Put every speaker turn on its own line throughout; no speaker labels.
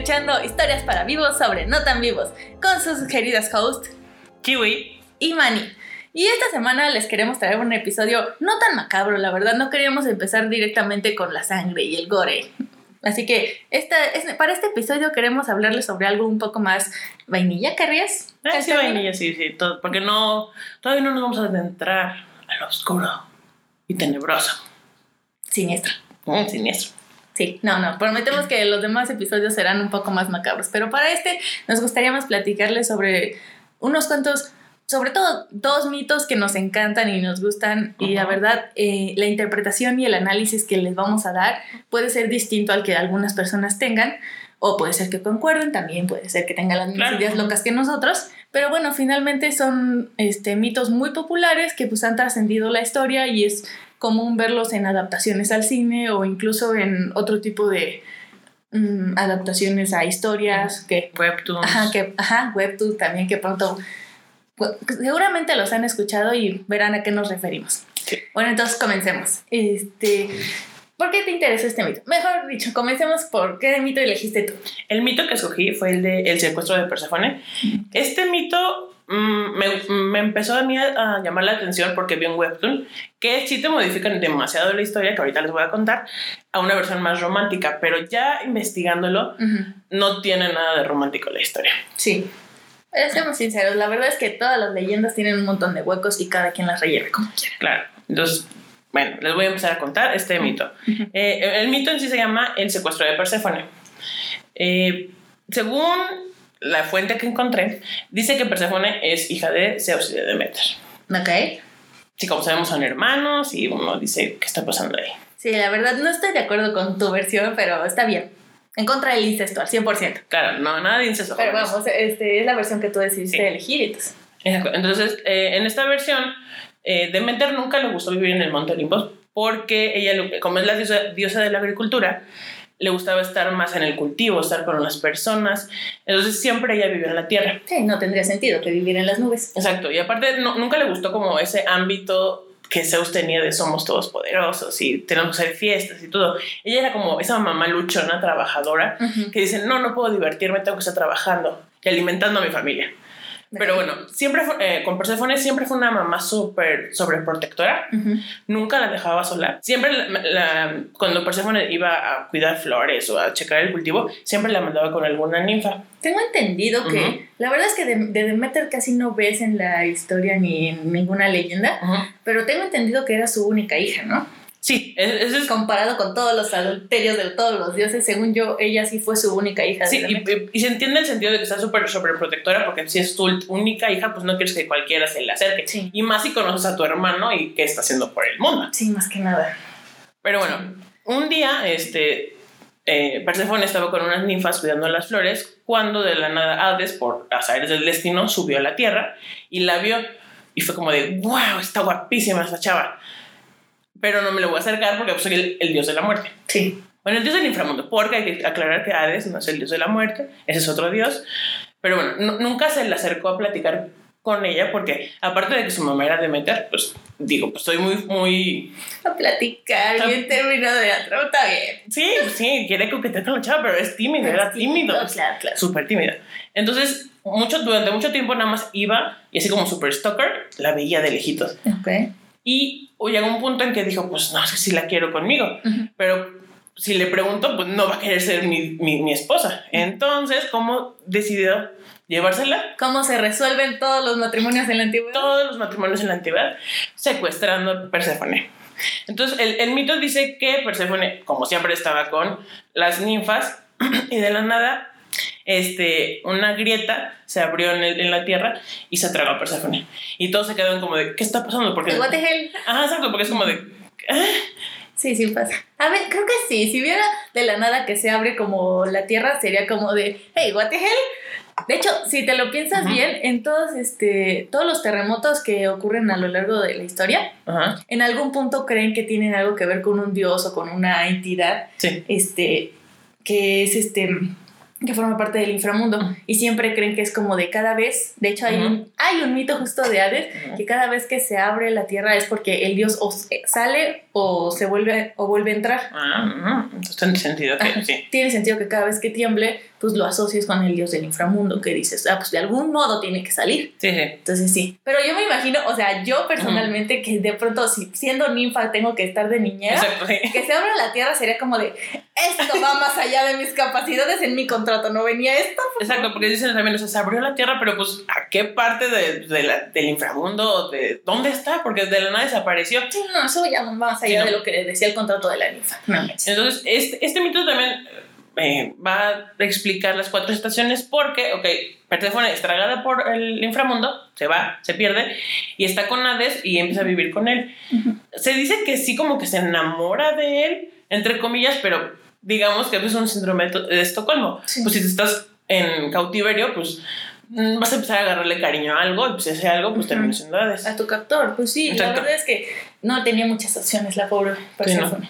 escuchando Historias para Vivos sobre No Tan Vivos con sus queridas hosts
Kiwi
y Manny. Y esta semana les queremos traer un episodio no tan macabro, la verdad, no queríamos empezar directamente con la sangre y el gore. Así que esta, es- para este episodio queremos hablarles sobre algo un poco más vainilla, ¿querrías?
Ah, sí, vainilla, sí, sí, todo, porque no, todavía no nos vamos a adentrar a lo oscuro y tenebroso,
Siniestro.
mm, siniestro.
Sí, no, no, prometemos que los demás episodios serán un poco más macabros, pero para este nos gustaría más platicarles sobre unos cuantos, sobre todo dos mitos que nos encantan y nos gustan y la verdad eh, la interpretación y el análisis que les vamos a dar puede ser distinto al que algunas personas tengan o puede ser que concuerden, también puede ser que tengan las mismas
Claro.
ideas locas que nosotros, pero bueno, finalmente son este, mitos muy populares que pues han trascendido la historia y es común verlos en adaptaciones al cine o incluso en otro tipo de mm, adaptaciones a historias que
Webtoons.
ajá que ajá webtoon también que pronto pu- seguramente los han escuchado y verán a qué nos referimos
Sí.
bueno entonces comencemos este ¿Por qué te interesa este mito? Mejor dicho, comencemos por qué mito elegiste tú.
El mito que escogí fue el de el secuestro de Perséfone. Este mito mm, me, me empezó a mí a, a llamar la atención porque vi un webtoon que sí te modifican demasiado la historia, que ahorita les voy a contar, a una versión más romántica, pero ya investigándolo, no tiene nada de romántico la historia.
Sí. Pero seamos sinceros, la verdad es que todas las leyendas tienen un montón de huecos y cada quien las rellena como quiera.
Claro. Entonces, bueno, les voy a empezar a contar este mito. Eh, el mito en sí se llama el secuestro de Perséfone. Eh, según la fuente que encontré, dice que Perséfone es hija de Zeus y de Demeter.
Ok.
Sí, como sabemos, son hermanos y uno dice, ¿qué está pasando ahí?
Sí, la verdad no estoy de acuerdo con tu versión, pero está bien. En contra del incesto, al 100%.
Claro, no, nada de incesto.
Pero vamos, este, es la versión que tú decidiste
Sí.
elegir. Entonces.
Exacto. Entonces, eh, en esta versión, eh, Demeter nunca le gustó vivir en el Monte Olimpo porque ella, como es la diosa, diosa de la agricultura, le gustaba estar más en el cultivo, estar con las personas. Entonces, siempre ella vivió en la tierra.
Sí, no tendría sentido que viviera en las nubes.
Exacto. Y aparte, no- nunca le gustó como ese ámbito que Zeus tenía de somos todos poderosos y tenemos que hacer fiestas y todo. Ella era como esa mamá luchona, trabajadora, que dice, no, no puedo divertirme, tengo que estar trabajando y alimentando a mi familia. Pero bueno, siempre fue- eh, con Persephone siempre fue una mamá súper sobreprotectora,
Ujú.
nunca la dejaba sola. Siempre, la- la- cuando Persephone iba a cuidar flores o a checar el cultivo, siempre la mandaba con alguna ninfa.
Tengo entendido que
Ujú.
la verdad es que de, de Demeter casi no ves en la historia ni en ninguna leyenda, pero tengo entendido que era su única hija, ¿no?
Sí, es- eso es...
Comparado con todos los adulterios de todos los dioses, según yo, ella sí fue su única hija.
Sí, y, y se entiende el sentido de que está súper sobreprotectora porque si es tu única hija, pues no quieres que cualquiera se le acerque.
Sí.
Y más si conoces a tu hermano y qué está haciendo por el mundo.
Sí, más que nada.
Pero bueno, un día, este, eh, Perséfone estaba con unas ninfas cuidando las flores cuando de la nada Hades, por azares del destino, subió a la tierra y la vio y fue como de, wow, está guapísima esa chava. Pero no me lo voy a acercar porque soy el, el dios de la muerte.
Sí.
Bueno, el dios del inframundo, porque hay que aclarar que Hades no es el dios de la muerte, ese es otro dios. Pero bueno, nu- nunca se le acercó a platicar con ella porque aparte de que su mamá era Demeter, pues digo, pues estoy muy, muy
A platicar,
Está-
bien terminado de otro, está bien.
Sí, sí, quiere coquetear con la chava, pero es tímido, era tímido.
Claro, claro.
Súper tímido. Entonces, mucho, durante mucho tiempo nada más iba y así como super stalker, la veía de lejitos.
Ok.
Y llegó un punto en que dijo, pues no, es que sí la quiero conmigo. Pero si le pregunto, pues no va a querer ser mi, mi, mi esposa. Entonces, ¿cómo decidió llevársela?
¿Cómo se resuelven todos los matrimonios en la antigüedad?
Todos los matrimonios en la antigüedad secuestrando a Perséfone. Entonces, el, el mito dice que Perséfone, como siempre, estaba con las ninfas y de la nada, este, una grieta se abrió en, el- en la tierra y se tragó a Perséfone. Y todos se quedaron como de, ¿qué está pasando? Porque,
What the hell?
ah, exacto, porque es como de, "Ah".
Sí, sí pasa. A ver, creo que sí. Si viera de la nada que se abre como la tierra, sería como de, hey, what the hell? De hecho, si te lo piensas bien, en todos, este, todos los terremotos que ocurren a lo largo de la historia,
Ajá,
en algún punto creen que tienen algo que ver con un dios o con una entidad,
sí.
este, que es este, que forma parte del inframundo. Y siempre creen que es como de cada vez. De hecho, hay, un, hay un mito justo de Hades que cada vez que se abre la tierra es porque el dios o se- sale o se vuelve o vuelve a entrar.
Ah, entonces tiene sentido que sí.
Tiene sentido que cada vez que tiemble, pues lo asocies con el dios del inframundo, que dices, ah, pues de algún modo tiene que salir.
Sí, sí.
Entonces sí. Pero yo me imagino, o sea, yo personalmente que de pronto, si siendo ninfa tengo que estar de niñera,
Exacto, sí.
que se abra la tierra sería como de, esto va más allá de mis capacidades en mi contrato, no venía esto.
Exacto, porque dicen también, o sea, se abrió la tierra, pero pues, ¿a qué parte de, de la- del inframundo? De, ¿Dónde está? Porque de la nada desapareció.
Sí, no, eso ya más allá
Sí, no.
de lo que decía el contrato de la ninfa. No.
Entonces, este, este mito también eh, va a explicar las cuatro estaciones porque, ok, Perséfone es tragada por el inframundo, se va, se pierde, y está con Hades y empieza a vivir con él.
Ujú.
Se dice que sí como que se enamora de él, entre comillas, pero digamos que es un síndrome de Estocolmo.
Sí.
Pues si tú estás en cautiverio, pues vas a empezar a agarrarle cariño a algo, y pues ese algo pues
Ujú.
termina siendo Hades.
A tu captor, pues sí,
Exacto.
la verdad es que no tenía muchas opciones la pobre Perséfone.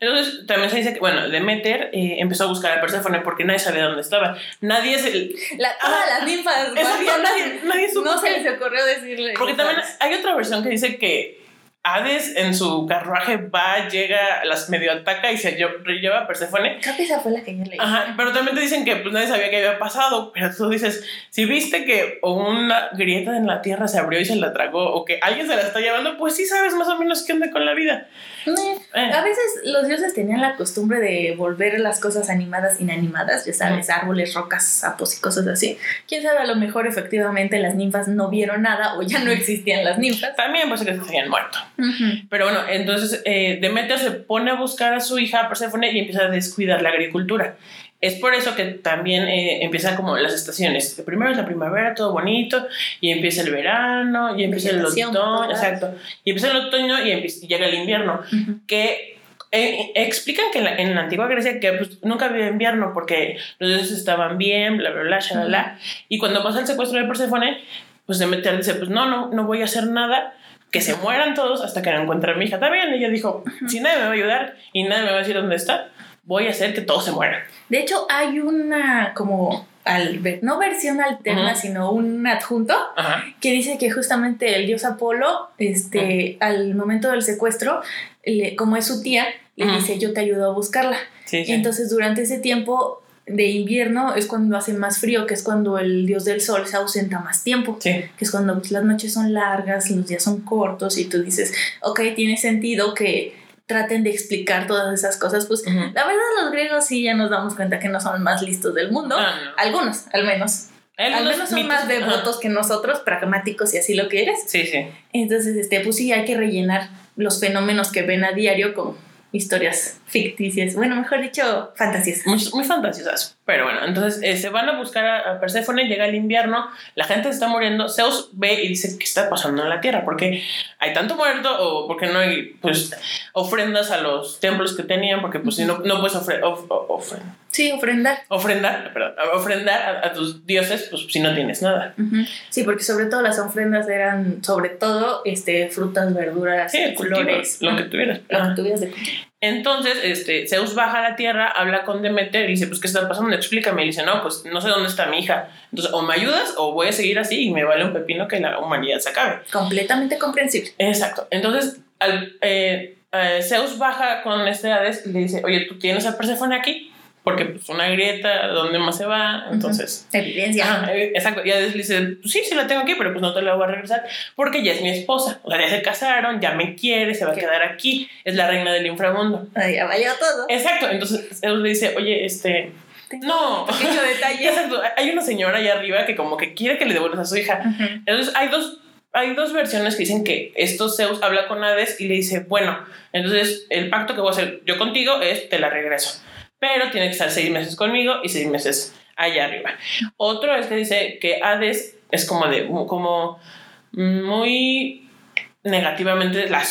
Entonces también se dice que, bueno, Demeter eh, empezó a buscar a Perséfone porque nadie sabía dónde estaba. Nadie es el...
La, todas las ninfas
Exacto, nadie, nadie supo
no se les ocurrió decirle.
Porque también hay otra versión que dice que Hades en su carruaje va, llega, las medio ataca y se lle- lleva a Perséfone.
Creo que esa fue la que yo leí.
Ajá, pero también te dicen que pues, nadie sabía qué había pasado, pero tú dices, si viste que una grieta en la tierra se abrió y se la tragó, o que alguien se la está llevando, pues sí sabes más o menos qué onda con la vida.
Eh,
Eh.
A veces los dioses tenían la costumbre de volver las cosas animadas inanimadas, ya sabes, árboles, rocas, sapos y cosas así. Quién sabe, a lo mejor efectivamente las ninfas no vieron nada o ya no existían las ninfas.
También pues que se habían muerto. Pero bueno, entonces eh, Demeter se pone a buscar a su hija Perséfone y empieza a descuidar la agricultura. Es por eso que también eh, empiezan como las estaciones. Primero es la primavera, todo bonito, y empieza el verano, y empieza el otoño, exacto. Y empieza el otoño y, empieza- y llega el invierno,
Ujú.
que eh, explican que en la, en la antigua Grecia que pues, nunca había invierno porque los dioses estaban bien, bla, bla, bla, shalala. Y cuando pasa el secuestro de Perséfone, pues Demeter dice, pues no, no, no voy a hacer nada, que se mueran todos hasta que no encuentre a mi hija. Está bien, ella dijo, si nadie me va a ayudar y nadie me va a decir dónde está, voy a hacer que todos se mueran.
De hecho, hay una como, al, no versión alterna, sino un adjunto que dice que justamente el dios Apolo, este, al momento del secuestro, le- como es su tía, le dice yo te ayudo a buscarla.
Sí, sí.
Y entonces durante ese tiempo de invierno es cuando hace más frío, que es cuando el dios del sol se ausenta más tiempo,
sí.
que es cuando las noches son largas, los días son cortos y tú dices, ok, tiene sentido que traten de explicar todas esas cosas, pues la verdad los griegos sí ya nos damos cuenta que no son más listos del mundo,
Ah, no.
algunos al menos.
Hay
Al
algunos
menos son
mitos-
más devotos que nosotros, pragmáticos y así lo que eres.
Sí, sí.
Entonces, este, pues sí, hay que rellenar los fenómenos que ven a diario con historias ficticias. Bueno, mejor dicho, fantasías.
Muy, muy fantasiosas. Pero bueno, entonces eh, se van a buscar a, a Perséfone, llega el invierno, la gente está muriendo, Zeus ve y dice, ¿qué está pasando en la Tierra? porque hay tanto muerto o porque no hay pues ofrendas a los templos que tenían? Porque pues si no, no puedes ofre- of-
Sí, ofrendar.
ofrendar, perdón, ofrendar a, a tus dioses pues si no tienes nada.
Ujú. Sí, porque sobre todo las ofrendas eran, sobre todo, este, frutas, verduras,
Sí, el cultivo, lo que tuvieras.
Lo que tuvieras de cultivo.
Entonces, este, Zeus baja a la tierra, habla con Demeter y dice, pues, ¿qué está pasando? Explícame. Y dice, no, pues, no sé dónde está mi hija. Entonces, o me ayudas o voy a seguir así y me vale un pepino que la humanidad se acabe.
Completamente comprensible.
Exacto. Entonces, al, eh, eh, Zeus baja con este Hades y le dice, oye, ¿tú tienes a Perséfone aquí? Porque, pues, una grieta, ¿dónde más se va? Entonces...
Evidencia.
Ajá, eh, exacto. Y Hades le dice, pues sí, sí la tengo aquí, pero pues no te la voy a regresar porque ya es mi esposa. O sea, ya se casaron, ya me quiere, se va a
Qué-
quedar aquí. Es la reina del inframundo.
Ay, ya valió todo.
Exacto, entonces Zeus le dice, oye, este, no.
pequeño detalle.
exacto, hay una señora allá arriba que como que quiere que le devuelvas a su hija.
Ujú.
Entonces hay dos, hay dos versiones que dicen que esto Zeus habla con Hades y le dice, bueno, entonces el pacto que voy a hacer yo contigo es te la regreso, pero tiene que estar seis meses conmigo y seis meses allá arriba. Otro es que dice que Hades es como de, como muy negativamente la,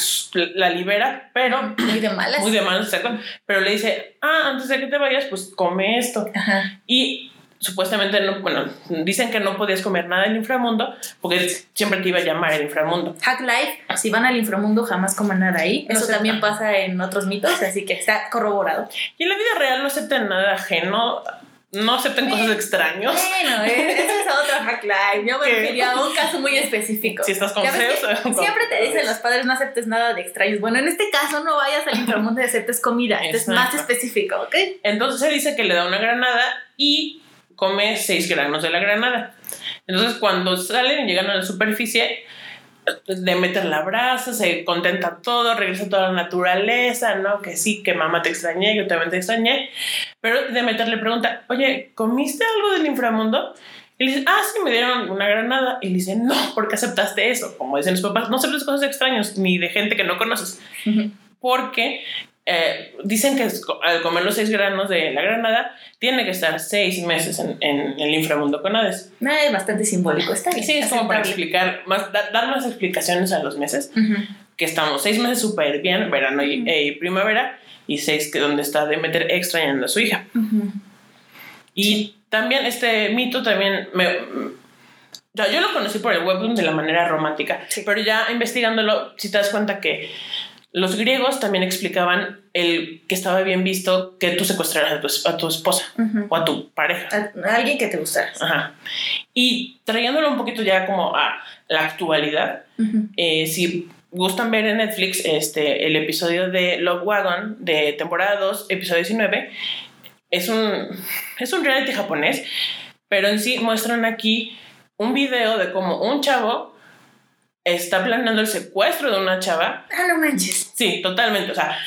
la libera, pero
Muy de malas.
muy de manos, exacto. Pero le dice, ah, antes de que te vayas, pues come esto.
Ajá.
Y supuestamente, no, bueno, dicen que no podías comer nada del inframundo porque siempre te iba a llamar el inframundo.
Hack Life, si van al inframundo jamás coman nada ahí.
No
Eso
sé.
también pasa en otros mitos, así que está corroborado.
Y en la vida real no aceptan nada ajeno, no aceptan cosas extraños.
Bueno, eh, eso es otro Hack Life. Yo me refería a un caso muy específico.
Si estás con Zeus,
Siempre te dicen los padres no aceptes nada de extraños. Bueno, en este caso no vayas al inframundo y aceptes comida. Esto es más específico, ¿ok?
Entonces se dice que le da una granada y come 6 granos de la granada. Entonces, cuando salen y llegan a la superficie, de meter la brasa, se contenta todo, regresa toda la naturaleza, ¿no? Que sí, que mamá te extrañé, yo también te extrañé. Pero de meterle pregunta, oye, ¿comiste algo del inframundo? Y le dice, ah, sí, me dieron una granada. Y le dice, no, ¿por qué aceptaste eso? Como dicen los papás, no aceptes cosas extrañas, ni de gente que no conoces. Porque eh, dicen que al comer los seis granos de la granada, tiene que estar seis meses en, en el inframundo con Hades.
es bastante simbólico, está bien.
Sí, es como para explicar, más, dar más explicaciones a los meses. Que estamos seis meses súper bien, verano eh, y, primavera, y seis que donde está Demeter extrañando a su hija. Y también este mito también me... yo lo conocí por el webtoon de la manera romántica, pero ya investigándolo, si te das cuenta que los griegos también explicaban el que estaba bien visto que tú secuestraras a tu, a tu esposa o a tu pareja.
A, alguien que te gustara.
Ajá. Y trayéndolo un poquito ya como a la actualidad, eh, si gustan ver en Netflix este, el episodio de Love Wagon de temporada 2, episodio 19, es un, es un reality japonés, pero en sí muestran aquí un video de cómo un chavo está planeando el secuestro de una chava.
Ah, no manches.
Sí, totalmente. O sea,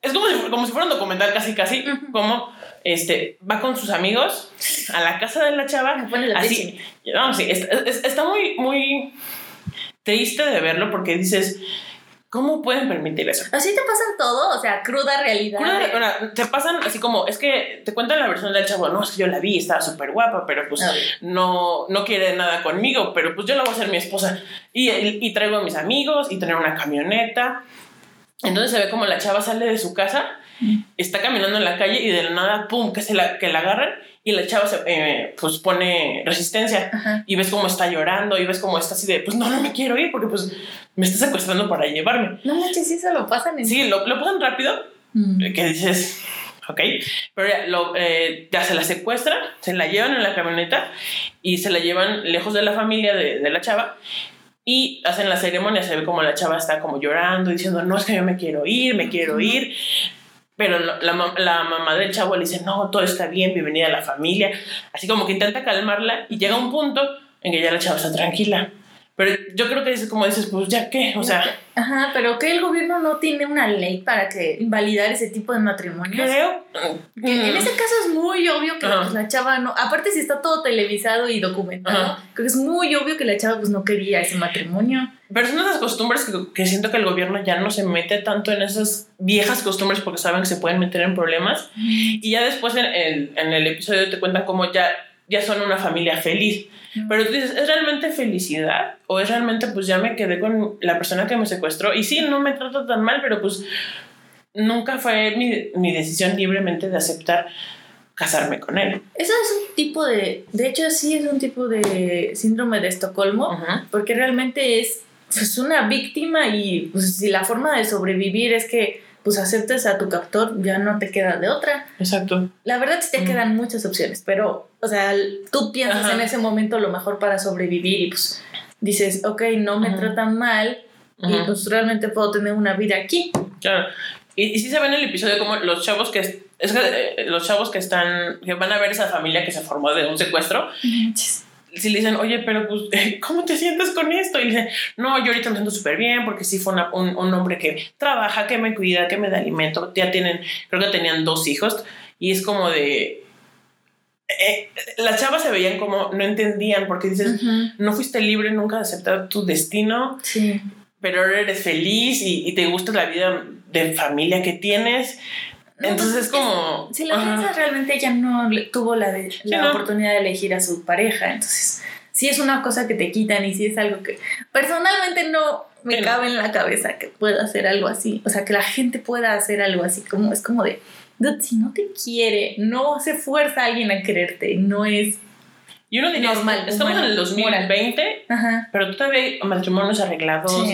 es como si, como si fuera un documental casi, casi, como este, va con sus amigos a la casa de la chava. así. No, sí, está muy, muy triste de verlo porque dices, ¿Cómo pueden permitir eso?
Así te pasan todo, o sea, cruda realidad.
Cruda, te pasan así como, es que te cuentan la versión del chavo, no, es que yo la vi, estaba súper guapa, pero pues no, no quiere nada conmigo, pero pues yo la voy a ser mi esposa. Y, y, traigo a mis amigos y tener una camioneta. Entonces se ve como la chava sale de su casa, mm. está caminando en la calle y de la nada, pum, que, se la, que la agarran y la chava se eh, pues pone resistencia y ves cómo está llorando y ves cómo está así de pues no no me quiero ir porque pues me está secuestrando para llevarme
no manches sí se lo pasan en
sí lo, lo pasan rápido mm. que dices ok pero ya, lo, eh, ya se la secuestra se la llevan en la camioneta y se la llevan lejos de la familia de, de la chava y hacen la ceremonia, se ve como la chava está como llorando, diciendo, no es que yo me quiero ir, me quiero ir. Pero la, la, mamá del chavo le dice, no, todo está bien, bienvenida a la familia. Así como que intenta calmarla y llega un punto en que ya la chava está tranquila. Pero yo creo que es como dices, pues ya qué, o sea.
Ajá, pero que el gobierno no tiene una ley para que invalidar ese tipo de matrimonios.
Creo.
en ese caso es muy obvio que pues, la chava no. Aparte, si está todo televisado y documentado, creo que es muy obvio que la chava pues no quería ese matrimonio.
Pero son esas costumbres que, que siento que el gobierno ya no se mete tanto en esas viejas costumbres porque saben que se pueden meter en problemas. Y ya después en el, en el episodio te cuentan cómo ya, ya son una familia feliz pero tú dices, ¿es realmente felicidad? ¿O es realmente, pues ya me quedé con la persona que me secuestró? Y sí, no me trata tan mal, pero pues nunca fue mi, mi decisión libremente de aceptar casarme con él.
Eso es un tipo de, de hecho sí es un tipo de síndrome de Estocolmo, porque realmente es, es una víctima y pues si la forma de sobrevivir es que pues aceptes a tu captor, ya no te queda de otra.
Exacto.
La verdad sí te quedan muchas opciones, pero, o sea, tú piensas en ese momento lo mejor para sobrevivir y pues dices, ok, no me tratan mal y pues realmente puedo tener una vida aquí.
Claro. Y, y sí se ve en el episodio como los chavos que... Es que eh, los chavos que están... que van a ver esa familia que se formó de un secuestro si le dicen, oye, pero pues, ¿cómo te sientes con esto? Y le dicen, no, yo ahorita me siento súper bien porque sí fue un, un, hombre que trabaja, que me cuida, que me da alimento. Ya tienen, creo que tenían dos hijos y es como de... Eh, las chavas se veían como no entendían porque dices, no fuiste libre nunca de aceptar tu destino,
sí.
pero ahora eres feliz y, y te gusta la vida de familia que tienes entonces es como...
Si la piensas, realmente ella no tuvo la, la oportunidad de elegir a su pareja, entonces sí es una cosa que te quitan y sí es algo que personalmente no me cabe en la cabeza que pueda hacer algo así, o sea, que la gente pueda hacer algo así, como es como de, si no te quiere, no se fuerza a alguien a quererte, no es
y uno diría, Normal, estamos en el 2020, pero todavía hay matrimonios arreglados,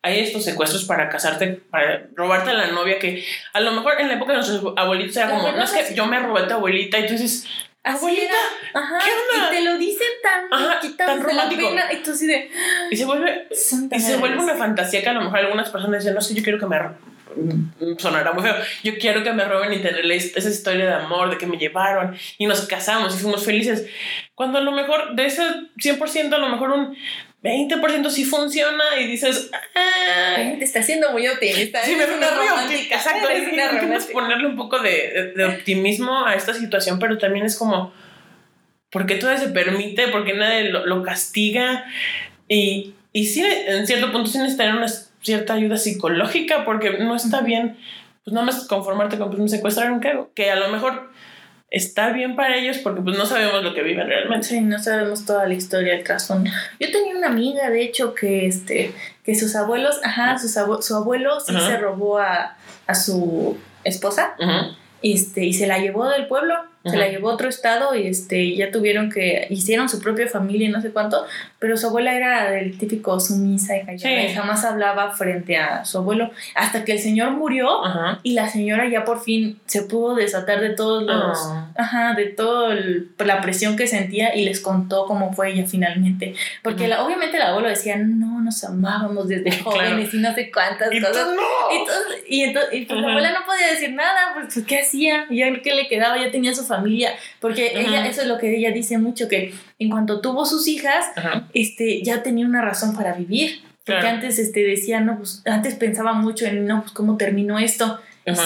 hay estos secuestros para casarte, para robarte a la novia, que a lo mejor en la época de nuestros abuelitos era como, no es que yo me robé a tu abuelita y tú dices, abuelita,
Ajá, ¿qué onda? Y te lo dicen tan,
Ajá, tan romántico.
y tú de...
Y se vuelve, y se vuelve una fantasía que a lo mejor algunas personas dicen, no sé, yo quiero que me sonará muy feo. Yo quiero que me roben y tener esa historia de amor, de que me llevaron y nos casamos y fuimos felices. Cuando a lo mejor de ese 100%, a lo mejor un 20% sí funciona y dices, ah,
te está haciendo muy optimista.
Sí, me una optimista. Exacto, es, ponerle un poco de, de, optimismo a esta situación, pero también es como, ¿por qué todo se permite? ¿Por qué nadie lo, lo castiga? Y, y sí, en cierto punto sí necesitan una cierta ayuda psicológica porque no está bien, pues nada más conformarte con pues, me secuestraron, ¿qué Que a lo mejor está bien para ellos porque pues no sabemos lo que viven realmente.
Sí, no sabemos toda la historia, el trasfondo. Yo tenía una amiga, de hecho, que este, que sus abuelos, ajá, sus su abuelo sí se robó a, a su esposa, este, y se la llevó del pueblo se la llevó a otro estado y este, ya tuvieron que, hicieron su propia familia y no sé cuánto, pero su abuela era del típico sumisa y callada y jamás hablaba frente a su abuelo, hasta que el señor murió y la señora ya por fin se pudo desatar de todos los, ah. ajá, de toda la presión que sentía y les contó cómo fue ella finalmente, porque la, obviamente el abuelo decía, no, nos amábamos desde jóvenes y no sé cuántas cosas. y, entonces, y, pues la abuela no podía decir nada, pues ¿qué hacía? Ya que le quedaba, ya tenía su familia, porque ella, eso es lo que ella dice mucho, que en cuanto tuvo sus hijas, este, ya tenía una razón para vivir. Porque antes este, decía, no, pues antes pensaba mucho en, no, pues cómo terminó esto,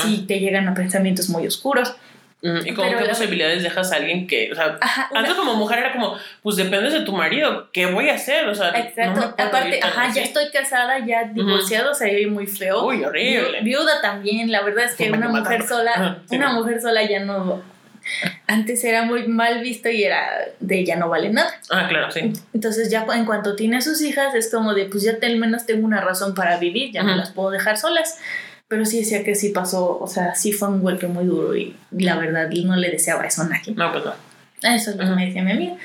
sí te llegan a pensamientos muy oscuros.
¿Y como qué posibilidades dejas a alguien que, o sea, antes como mujer era como, pues dependes de tu marido, ¿qué voy a hacer? O sea,
Exacto, aparte, ajá, ya estoy casada, ya divorciado, o sea, muy feo.
Uy, horrible.
viuda también, la verdad es que una mujer sola, una mujer sola ya no antes era muy mal visto y era de ella no vale nada.
Ah, claro, sí.
Entonces ya en cuanto tiene a sus hijas es como de, pues ya al menos tengo una razón para vivir, ya no las puedo dejar solas. Pero sí decía que sí pasó, o sea, sí fue un golpe muy duro y, la verdad no le deseaba eso a nadie.
No, pues no.
Eso es lo que me decía mi amiga.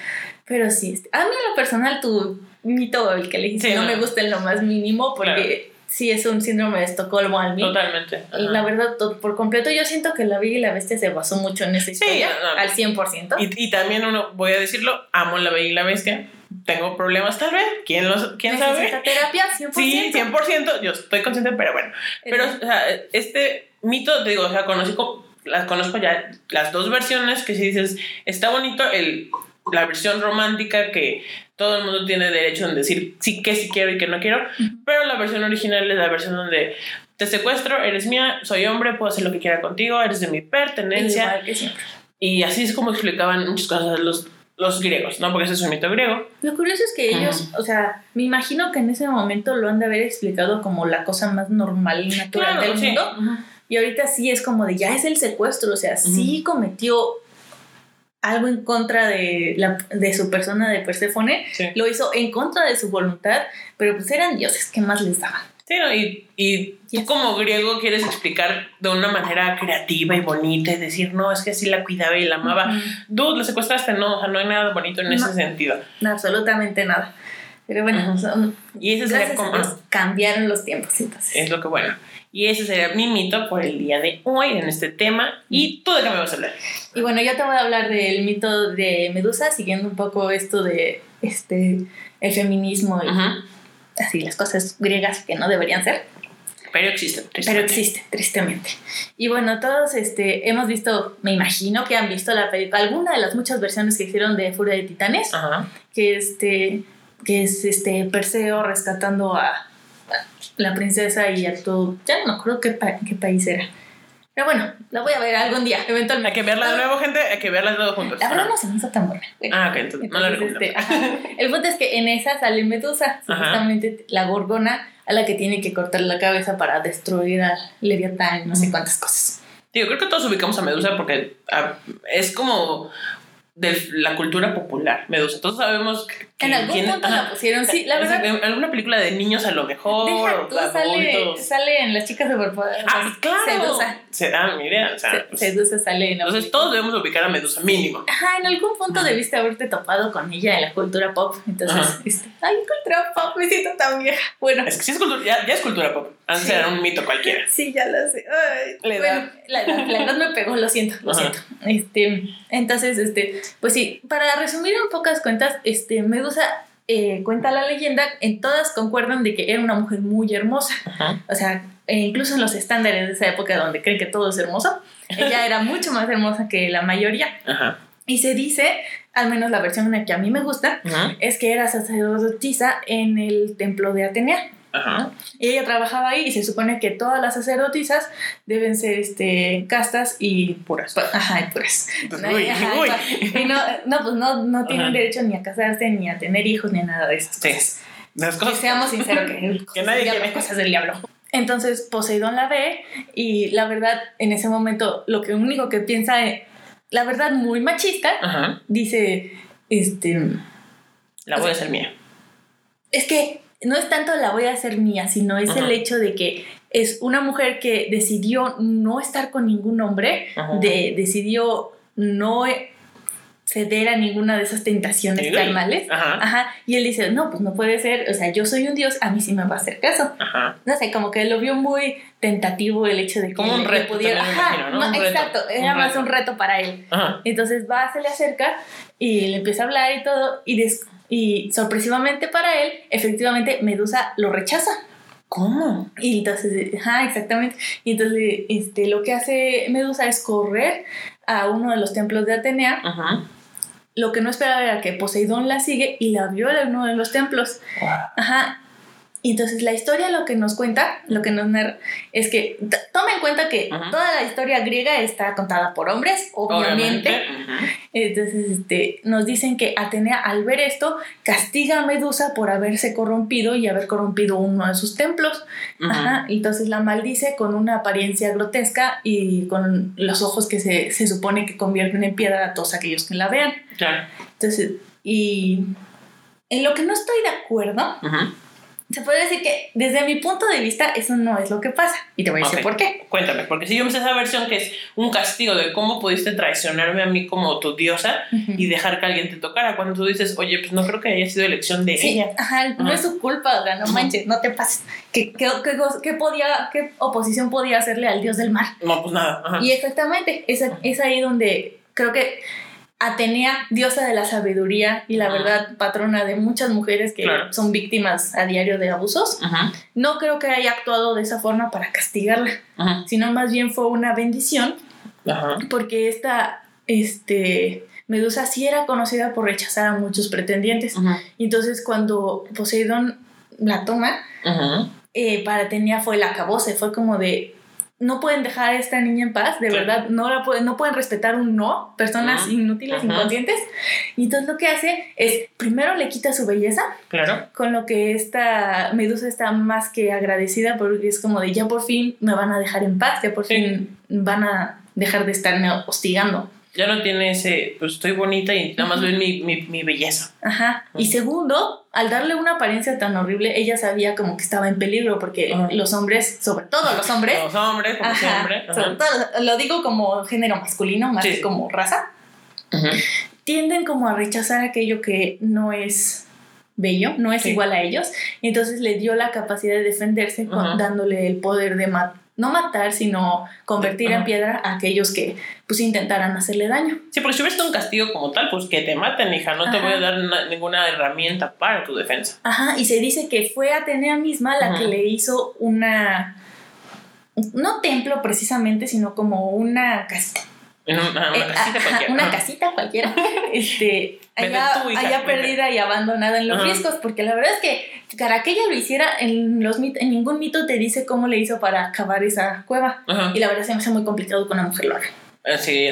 Pero sí, a mí en lo personal tu mito, el que le dije, no, me gusta en lo más mínimo porque sí es un síndrome de Estocolmo al mí.
Totalmente.
Y la verdad, por completo, yo siento que La Bella y la Bestia se basó mucho en esa historia, al 100%.
Y, y también uno, voy a decirlo, amo La Bella y la Bestia. Tengo problemas tal vez, ¿quién, los, quién sabe?
terapia 100%.
Sí, 100%, yo estoy consciente, pero bueno. Pero, o sea, este mito, te digo, o sea, conozco, las conozco ya las dos versiones que si dices, está bonito el la versión romántica que todo el mundo tiene derecho en decir sí que sí quiero y que no quiero, pero la versión original es la versión donde te secuestro, eres mía, soy hombre, puedo hacer lo que quiera contigo, eres de mi pertenencia. Y así es como explicaban muchas cosas los, los griegos, ¿no? Porque ese es un mito griego.
Lo curioso es que ellos, o sea, me imagino que en ese momento lo han de haber explicado como la cosa más normal y natural del mundo. Y ahorita sí es como de ya es el secuestro, o sea, sí cometió algo en contra de, la, de su persona de Perséfone, lo hizo en contra de su voluntad, pero pues eran dioses, ¿qué más les daban?
Sí, y, y tú como griego quieres explicar de una manera creativa y bonita y decir, no, es que así la cuidaba y la amaba. Dude, lo secuestraste, no, o sea, no hay nada bonito en ese sentido.
No, absolutamente nada. Pero bueno,
y ese sería como,
cambiaron los tiempos entonces.
Es lo que bueno. Y ese sería mi mito por el día de hoy en este tema. ¿Y tú de qué me vas a hablar?
Y bueno, yo te voy a hablar del mito de Medusa, siguiendo un poco esto de este, el feminismo y así las cosas griegas que no deberían ser.
Pero
tristemente. Pero existen, tristemente. Y bueno, todos este, hemos visto, me imagino que han visto la película, alguna de las muchas versiones que hicieron de Furia de Titanes, que, este, que es este, Perseo rescatando a, la princesa y a todo. Ya no me acuerdo qué, qué país era. Pero bueno, la voy a ver algún día, eventualmente.
Hay que verla de nuevo, gente. Hay que verla de nuevo juntos.
La verdad no se me hizo tan buena.
ah, ok, entonces, no la recuerdo. Este,
el punto es que en esa sale Medusa, justamente la gorgona a la que tiene que cortar la cabeza para destruir al Leviatán, no sé cuántas cosas.
Digo, creo que todos ubicamos a Medusa porque ah, es como de la cultura popular, Medusa. Todos sabemos
en algún punto la pusieron, sí, la verdad.
En alguna película de niños a lo mejor.
Deja, sale, sale en Las Chicas Superpoderosas.
Ah, claro.
Sedusa.
Se da, mire, o sea.
Pues, Sedusa sale
en Entonces todos debemos ubicar a Medusa, mínimo.
Ajá, en algún punto debiste haberte topado con ella en la cultura pop. Entonces, este, ay, cultura pop, me siento tan vieja. Bueno.
Es que sí es cultura, ya, ya es cultura pop. Antes era un mito cualquiera.
Sí, ya lo sé. Ay, bueno, la, la, la verdad me pegó, lo siento, lo siento. Este, entonces, este, pues sí, para resumir en pocas cuentas, este, Medusa eh, cuenta la leyenda, en todas concuerdan de que era una mujer muy hermosa. O sea, e incluso en los estándares de esa época donde creen que todo es hermoso, ella era mucho más hermosa que la mayoría. Y se dice, al menos la versión en la que a mí me gusta, es que era sacerdotisa en el templo de Atenea. Y ella trabajaba ahí y se supone que todas las sacerdotisas deben ser este, castas y
puras.
Ajá, y puras. Pues, y no, no, pues no, no tienen derecho ni a casarse, ni a tener hijos, ni a nada de eso. Sí. Las cosas. Que seamos sinceros, que,
que nadie quiere
cosas del diablo. Entonces Poseidón la ve y la verdad, en ese momento, lo que único que piensa, eh, la verdad, muy machista, dice, este...
La voy a hacer mía.
Es que no es tanto la voy a hacer mía, sino es el hecho de que es una mujer que decidió no estar con ningún hombre, de, decidió no ceder a ninguna de esas tentaciones carnales. Ajá. Y él dice, no, pues no puede ser, o sea, yo soy un dios, a mí sí me va a hacer caso. No sé, como que lo vio muy tentativo el hecho de que...
Como un reto. Pudiera... Ajá,
¿no? exacto, era más un reto para él. Entonces va, se le acerca y le empieza a hablar y todo, y y sorpresivamente para él, efectivamente, Medusa lo rechaza.
¿Cómo?
Y entonces, ajá, exactamente. Y entonces, este, lo que hace Medusa es correr a uno de los templos de Atenea. Ajá. Lo que no esperaba era que Poseidón la sigue y la viola en uno de los templos. Ajá. Y entonces la historia lo que nos cuenta, lo que nos narra, es que toma en cuenta que toda la historia griega está contada por hombres, obviamente. Entonces este, nos dicen que Atenea al ver esto castiga a Medusa por haberse corrompido y haber corrompido uno de sus templos. Ajá. Entonces la maldice con una apariencia grotesca y con los ojos que se, se supone que convierten en piedra a todos aquellos que la vean.
Claro.
Entonces, y en lo que no estoy de acuerdo se puede decir que desde mi punto de vista eso no es lo que pasa. Y te voy a decir por qué.
Cuéntame, porque si yo me sé esa versión que es un castigo de cómo pudiste traicionarme a mí como tu diosa y dejar que alguien te tocara, cuando tú dices, oye, pues no creo que haya sido elección de
sí,
ella.
Ajá, no es su culpa, o sea, no manches, no te pases. ¿Qué, qué, qué, podía, ¿Qué oposición podía hacerle al dios del mar?
No, pues nada.
Y exactamente, es, es ahí donde creo que Atenea, diosa de la sabiduría y la verdad patrona de muchas mujeres que son víctimas a diario de abusos, no creo que haya actuado de esa forma para castigarla, sino más bien fue una bendición, porque esta este, Medusa sí era conocida por rechazar a muchos pretendientes. Entonces cuando Poseidón la toma, eh, para Atenea fue el acabose, fue como de no pueden dejar a esta niña en paz, de verdad, no, la pueden, no pueden respetar un no, personas inútiles, inconscientes. Y entonces lo que hace es, primero le quita su belleza,
claro.
con lo que esta Medusa está más que agradecida porque es como de ya por fin me van a dejar en paz, ya por fin van a dejar de estarme hostigando
ya no tiene ese, pues estoy bonita y nada más ven mi, mi, mi, belleza.
Ajá. Y segundo, al darle una apariencia tan horrible, ella sabía como que estaba en peligro porque los hombres, sobre todo los hombres.
Los hombres, como siempre.
Sobre todo, lo digo como género masculino, más que como raza. Tienden como a rechazar aquello que no es bello, no es igual a ellos. Y entonces le dio la capacidad de defenderse dándole el poder de, no matar, sino convertir en piedra a aquellos que pues intentaran hacerle daño.
Sí, porque si hubiera un castigo como tal, pues que te maten, hija, no te voy a dar ninguna herramienta para tu defensa.
Ajá, y se dice que fue Atenea misma la que le hizo una, no templo precisamente, sino como una casita.
Una,
eh, casita cualquiera. Una casita cualquiera. Este, allá, perdida y abandonada en los riscos, porque la verdad es que para que ella lo hiciera, en, los en ningún mito te dice cómo le hizo para cavar esa cueva. Y la verdad se me hace muy complicado que una mujer lo haga.
Ah, sí,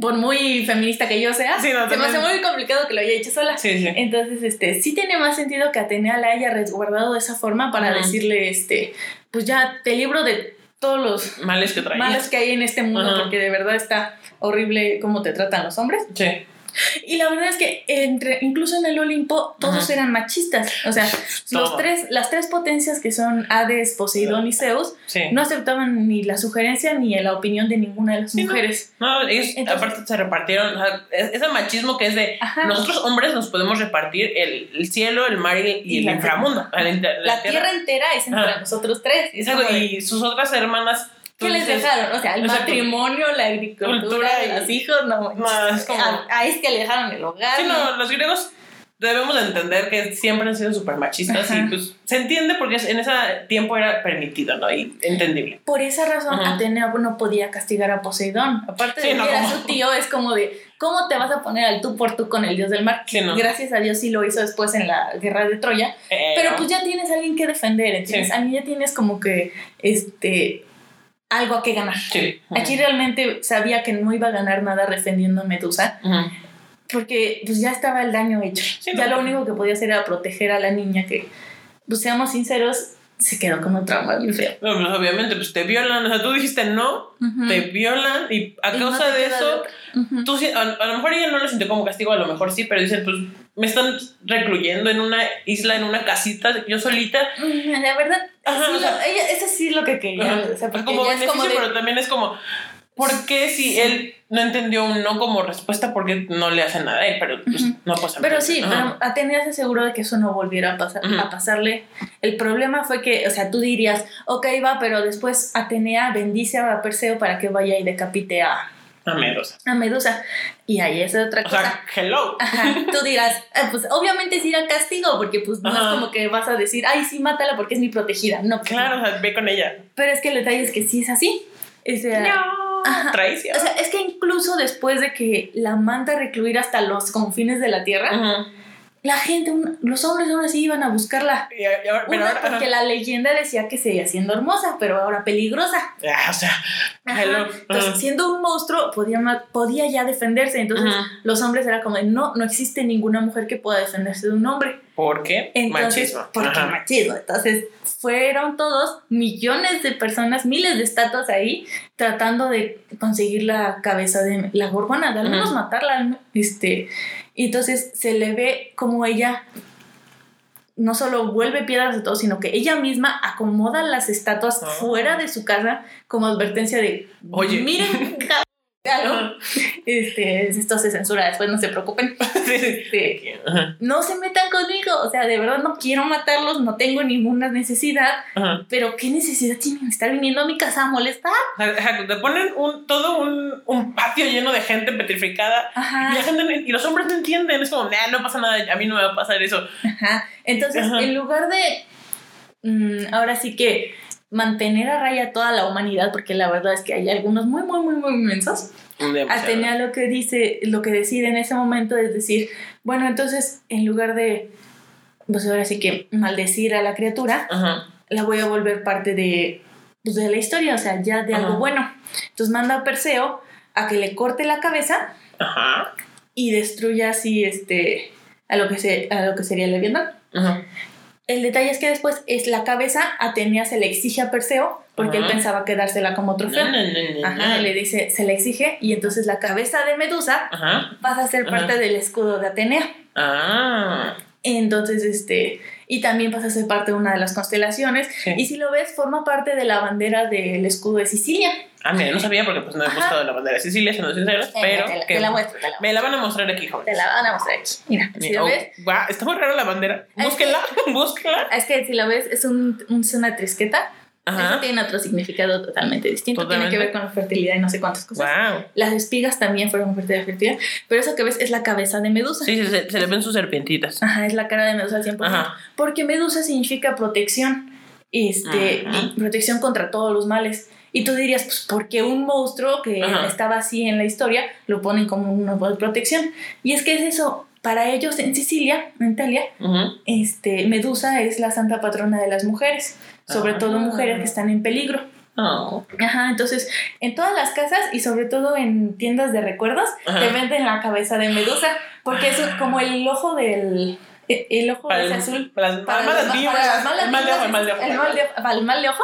Por muy feminista que yo sea, se me hace muy complicado que lo haya hecho sola. Entonces, este, sí tiene más sentido que Atenea la haya resguardado de esa forma para decirle, este, pues ya te libro de todos los
males que
Males que hay en este mundo, porque de verdad está horrible cómo te tratan los hombres.
Sí.
Y la verdad es que entre, incluso en el Olimpo todos eran machistas. O sea, los tres, las tres potencias que son Hades, Poseidón y Zeus no aceptaban ni la sugerencia ni la opinión de ninguna de las mujeres.
No, ellos aparte se repartieron. ese machismo que es de nosotros hombres nos podemos repartir el, el cielo, el mar y, el inframundo.
La, tierra. entera es entre nosotros tres.
y sus otras hermanas
¿Qué les dejaron? O sea, el matrimonio, la agricultura, los hijos, no.
no es como...
a, este le dejaron el hogar.
Sí, no, los griegos debemos de entender que siempre han sido súper machistas y pues se entiende porque en ese tiempo era permitido, ¿no? Y entendible.
Por esa razón Atenea no podía castigar a Poseidón. Aparte de que era su tío, es como de, ¿cómo te vas a poner al tú por tú con el dios del mar? Gracias a Dios sí lo hizo después en la guerra de Troya. Eh, pero pues ya tienes a alguien que defender, ¿entiendes? A mí ya tienes como que, este algo a que ganar. Aquí realmente sabía que no iba a ganar nada defendiendo a Medusa porque pues ya estaba el daño hecho. ya lo único que podía hacer era proteger a la niña que, pues seamos sinceros, se quedó con un trauma bien feo.
No, pues obviamente, pues te violan, o sea, tú dijiste no, te violan y a causa de eso, tú, a, lo mejor ella no lo sintió como castigo, a lo mejor sí, pero dicen, pues me están recluyendo en una isla, en una casita, yo solita.
La verdad, ella, eso sí es lo que quería. O sea,
como beneficio, pero también es como ¿Por qué si él no entendió un no como respuesta? Porque no le hace nada a él, pero pues, no pasa
Pero sí, pero Atenea se aseguró de que eso no volviera a, pasar, a pasarle. El problema fue que, o sea, tú dirías, ok, va, pero después Atenea bendice a Perseo para que vaya y decapite a,
a Medusa.
A Medusa. Y ahí es otra cosa.
O sea, hello.
Tú dirás, ah, pues obviamente sí era castigo, porque pues no es como que vas a decir, ay, sí, mátala porque es mi protegida. No.
Pues, claro, o sea, ve con ella.
Pero es que el detalle es que sí es así. O sea,
no traición.
O sea, es que incluso después de que la manda recluir hasta los confines de la tierra, la gente, los hombres aún así iban a buscarla. porque la leyenda decía que seguía siendo hermosa, pero ahora peligrosa.
Ah, o sea,
entonces, siendo un monstruo, podía, podía ya defenderse. Entonces, los hombres era como, no, no existe ninguna mujer que pueda defenderse de un hombre.
¿Por qué?
machismo. Porque machismo. Entonces, fueron todos millones de personas, miles de estatuas ahí, tratando de conseguir la cabeza de la gorgona, de al menos matarla. Este, y entonces se le ve como ella no solo vuelve piedras de todo, sino que ella misma acomoda las estatuas ah. fuera de su casa como advertencia de, oye, miren, este, esto se censura después, no se preocupen. Este, no se metan conmigo, o sea, de verdad no quiero matarlos, no tengo ninguna necesidad, pero ¿qué necesidad tienen de estar viniendo a mi casa a molestar?
Te ponen un, todo un, un patio lleno de gente petrificada y, los hombres no entienden, es como, no pasa nada, a mí no me va a pasar eso.
Entonces, en lugar de, mm, ahora sí que mantener a raya toda la humanidad, porque la verdad es que hay algunos muy, muy, muy, muy inmensos. Atenea lo que dice, lo que decide en ese momento es decir, bueno, entonces en lugar de, pues ahora sí que maldecir a la criatura, la voy a volver parte de, pues, de la historia, o sea, ya de algo bueno. Entonces manda a Perseo a que le corte la cabeza y destruya así este, a, lo que se, a lo que sería el Ajá. El detalle es que después es la cabeza, Atenea se le exige a Perseo, porque él pensaba quedársela como trofeo. Ajá, le dice, se le exige, y entonces la cabeza de Medusa pasa a ser parte del escudo de Atenea. Ah. Entonces, este, y también pasa a ser parte de una de las constelaciones. Y si lo ves, forma parte de la bandera del escudo de Sicilia.
Ah, mira, no sabía porque pues no he buscado la bandera de Sicilia, siendo sinceros, pero...
Te la, muestro, te la
Me la van a mostrar aquí, joven.
Te la van a mostrar aquí. Mira, si lo oh, ves...
está muy rara la bandera. Búsquela, búsquela.
Es que si la ves, es, un, es una trisqueta eso tiene otro significado totalmente distinto. Tiene que ver con la fertilidad y no sé cuántas cosas. Las espigas también fueron parte de la fertilidad. Pero eso que ves es la cabeza de Medusa.
Sí, se, se, le ven sus serpientitas.
Ajá, es la cara de Medusa al 100%. Porque Medusa significa protección. Este, protección contra todos los males. Y tú dirías, pues, ¿por qué un monstruo que estaba así en la historia lo ponen como una protección? Y es que es eso. Para ellos en Sicilia, en Italia, este, Medusa es la santa patrona de las mujeres sobre ah. todo mujeres que están en peligro. Oh. Ajá, entonces en todas las casas y sobre todo en tiendas de recuerdos te venden la cabeza de Medusa porque es como el ojo del el ojo es azul.
para las malas vibras el mal de ojo el mal de ojo.
el mal de, ojo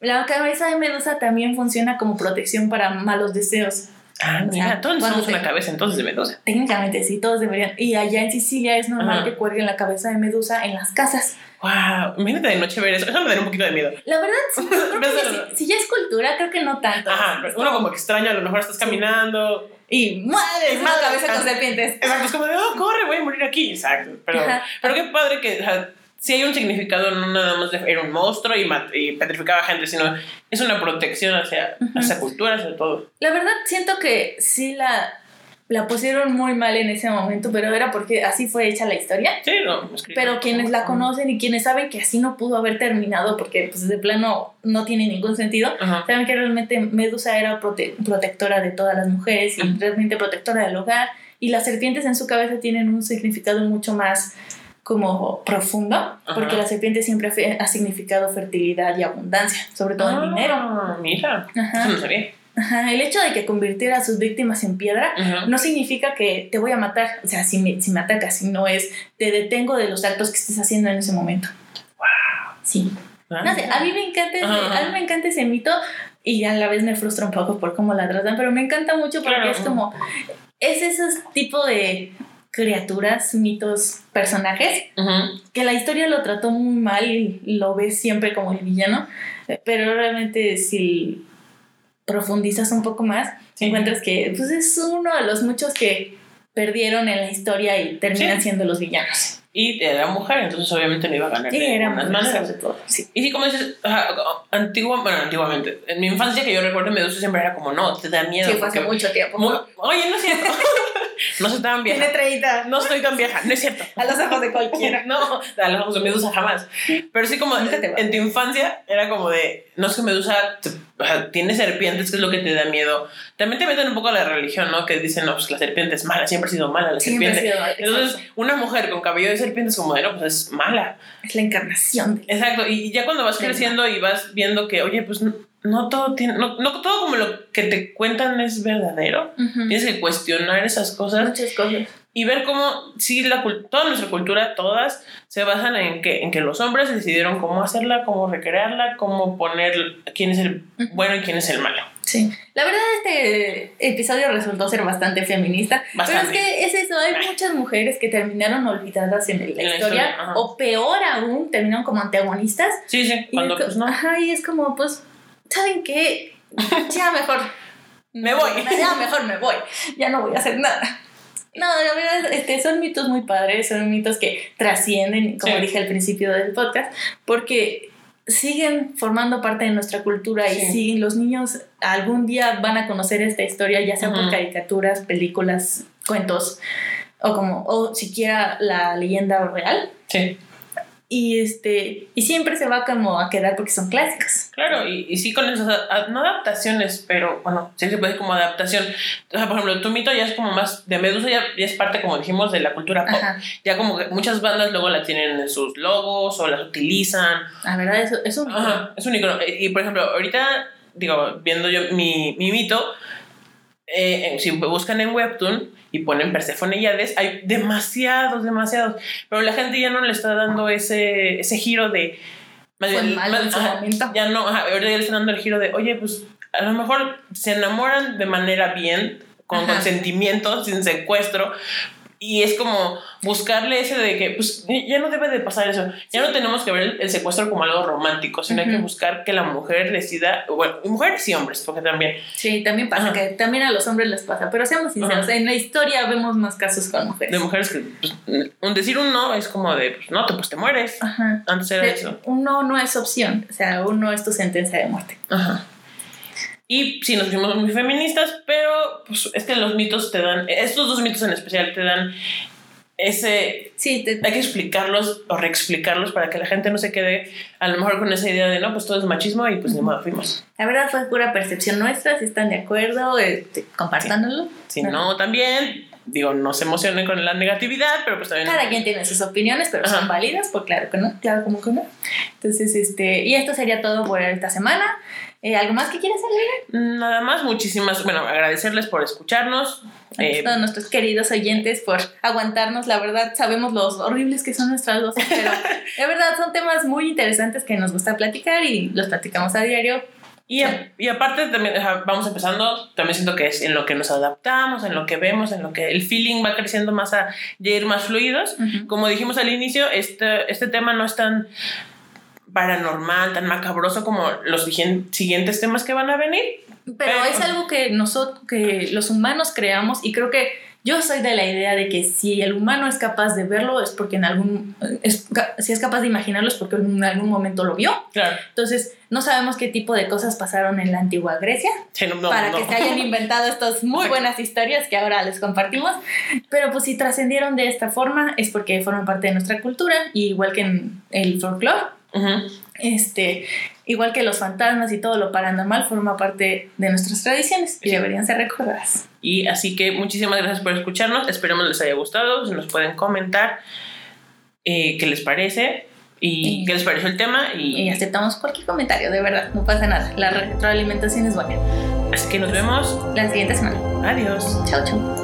la cabeza de Medusa también funciona como protección para malos deseos
Ah, mira, todos tenemos una cabeza entonces de medusa.
Técnicamente sí, todos deberían. Y allá en Sicilia es normal que cuelguen la cabeza de medusa en las casas.
Wow, imagínate de noche ver eso. Eso me da un poquito de miedo.
La verdad, sí. si, ya es cultura, creo que no tanto.
Ajá, uno como que extraña, a lo mejor estás caminando.
Y madre, una cabeza con serpientes.
Exacto, es como de, oh, corre, voy a morir aquí. Exacto. Pero, pero qué padre que si hay un significado no nada más de era un monstruo y, y petrificaba gente, sino es una protección hacia, uh cultura, sobre todo.
La verdad, siento que sí la, la pusieron muy mal en ese momento, pero era porque así fue hecha la historia.
Sí, no,
Pero quienes la conocen y quienes saben que así no pudo haber terminado, porque pues de plano no tiene ningún sentido, saben que realmente Medusa era protectora de todas las mujeres y realmente protectora del hogar, y las serpientes en su cabeza tienen un significado mucho más como profundo, porque la serpiente siempre ha significado fertilidad y abundancia, sobre todo en dinero.
Ah, mira, Ajá. no sabía.
el hecho de que convirtiera a sus víctimas en piedra no significa que te voy a matar, o sea, si me, si me atacas, sino es te detengo de los actos que estés haciendo en ese momento.
Wow.
Sí. Ah. No sé, a mí me encanta ese, a mí me encanta ese mito y a la vez me frustra un poco por cómo la tratan, pero me encanta mucho porque es como es ese tipo de criaturas, mitos, personajes, que la historia lo trató muy mal y lo ves siempre como el villano, pero realmente si profundizas un poco más, encuentras que pues, es uno de los muchos que perdieron en la historia y terminan siendo los villanos.
Y era mujer, entonces obviamente no iba a ganar.
Sí, de todo.
Sí. Y sí, como dices, antiguo, bueno, antiguamente, en mi infancia que yo recuerdo, Medusa siempre era como, no, te da miedo.
Sí, fue hace mucho tiempo.
oye, no es cierto. no soy tan vieja.
Tiene 30.
No estoy tan vieja, no es cierto.
A los ojos de cualquiera.
no, a los ojos de Medusa jamás. Pero sí, como en tu infancia era como de, no es que Medusa tiene serpientes, que es lo que te da miedo. También te meten un poco a la religión, ¿no? Que dicen, no, pues la serpiente es mala, siempre ha sido mala la serpiente. Entonces, una mujer con cabello de serpiente es como de, no, pues es mala.
Es la encarnación.
Exacto, y ya cuando vas creciendo y vas viendo que, oye, pues no, todo tiene, no, no, todo como lo que te cuentan es verdadero. Tienes que cuestionar esas cosas.
Muchas cosas
y ver cómo sí la toda nuestra cultura todas se basan en que en que los hombres decidieron cómo hacerla cómo recrearla cómo poner quién es el bueno y quién es el malo.
Sí. La verdad este episodio resultó ser bastante feminista bastante. pero es que es eso hay muchas mujeres que terminaron olvidadas en la, historia, o peor aún terminaron como antagonistas.
Sí sí cuando pues no.
ajá y es como pues saben qué ya mejor.
Me voy.
Ya mejor me voy. Ya no voy a hacer nada no, la verdad, este, son mitos muy padres, son mitos que trascienden, como dije al principio del podcast, porque siguen formando parte de nuestra cultura y si los niños algún día van a conocer esta historia, ya sea por caricaturas, películas, cuentos o como o siquiera la leyenda real.
Sí
y este y siempre se va como a quedar porque son clásicos.
Claro, y, y sí con esas no adaptaciones, pero bueno, sí se puede como adaptación. O sea, por ejemplo, tu mito ya es como más de Medusa, ya, ya es parte, como dijimos, de la cultura pop. Ya como que muchas bandas luego la tienen en sus logos o las utilizan.
La verdad, eso es un
Ajá, es un icono. Y, por ejemplo, ahorita, digo, viendo yo mi, mi mito, eh, si buscan en Webtoon, y ponen Persephone y Hades, hay demasiados, demasiados. Pero la gente ya no le está dando ese, ese giro de. Ya no, ahora ya le están dando el giro de, oye, pues a lo mejor se enamoran de manera bien, con consentimiento, sin secuestro, y es como buscarle ese de que, pues, ya no debe de pasar eso. Ya no tenemos que ver el, secuestro como algo romántico, sino hay que buscar que la mujer decida, bueno, mujeres y hombres, porque también.
Sí, también pasa, que también a los hombres les pasa, pero seamos sinceros, en la historia vemos más casos con mujeres.
De mujeres que, pues, un decir un no es como de, pues, no, te, pues te mueres. Ajá. Antes era eso.
Un no no es opción, o sea, un no es tu sentencia de muerte.
Ajá. Y sí, nos fuimos muy feministas, pero pues, es que los mitos te dan, estos dos mitos en especial te dan ese...
Sí,
hay que explicarlos o reexplicarlos para que la gente no se quede a lo mejor con esa idea de no, pues todo es machismo y pues ni modo fuimos.
La verdad fue pura percepción nuestra, si están de acuerdo, este, compartándolo.
Si no, también, digo, no se emocionen con la negatividad, pero pues también...
Cada quien tiene sus opiniones, pero son válidas, pues claro que no, claro como que no. Entonces, este, y esto sería todo por esta semana. Eh, ¿Algo más que quieras agregar?
Nada más, muchísimas, bueno, agradecerles por escucharnos.
A eh, todos nuestros queridos oyentes por aguantarnos, la verdad sabemos los horribles que son nuestras voces, pero de verdad son temas muy interesantes que nos gusta platicar y los platicamos a diario.
Y, y aparte también vamos empezando, también siento que es en lo que nos adaptamos, en lo que vemos, en lo que el feeling va creciendo más a ir más fluidos. Como dijimos al inicio, este, este tema no es tan paranormal, tan macabroso como los siguientes temas que van a venir.
Pero, es algo que nosotros, que los humanos creamos y creo que Yo soy de la idea de que si el humano es capaz de verlo es porque en algún es, si es capaz de imaginarlo es porque en algún momento lo vio.
Claro.
Entonces, no sabemos qué tipo de cosas pasaron en la antigua Grecia
Sí, no, no,
para
no.
que se hayan inventado estas muy buenas historias que ahora les compartimos. Pero pues si trascendieron de esta forma es porque forman parte de nuestra cultura, y igual que en el folclore,
Ujú.
este, igual que los fantasmas y todo lo paranormal forma parte de nuestras tradiciones y
Sí.
deberían ser recordadas.
Y así que muchísimas gracias por escucharnos. Esperemos les haya gustado. Si nos pueden comentar eh, qué les parece y
Y-
qué les pareció el tema. Y,
Y aceptamos cualquier comentario, de verdad, no pasa nada. La retroalimentación es buena.
así que nos vemos.
La siguiente semana.
Adiós.
Chao, chao.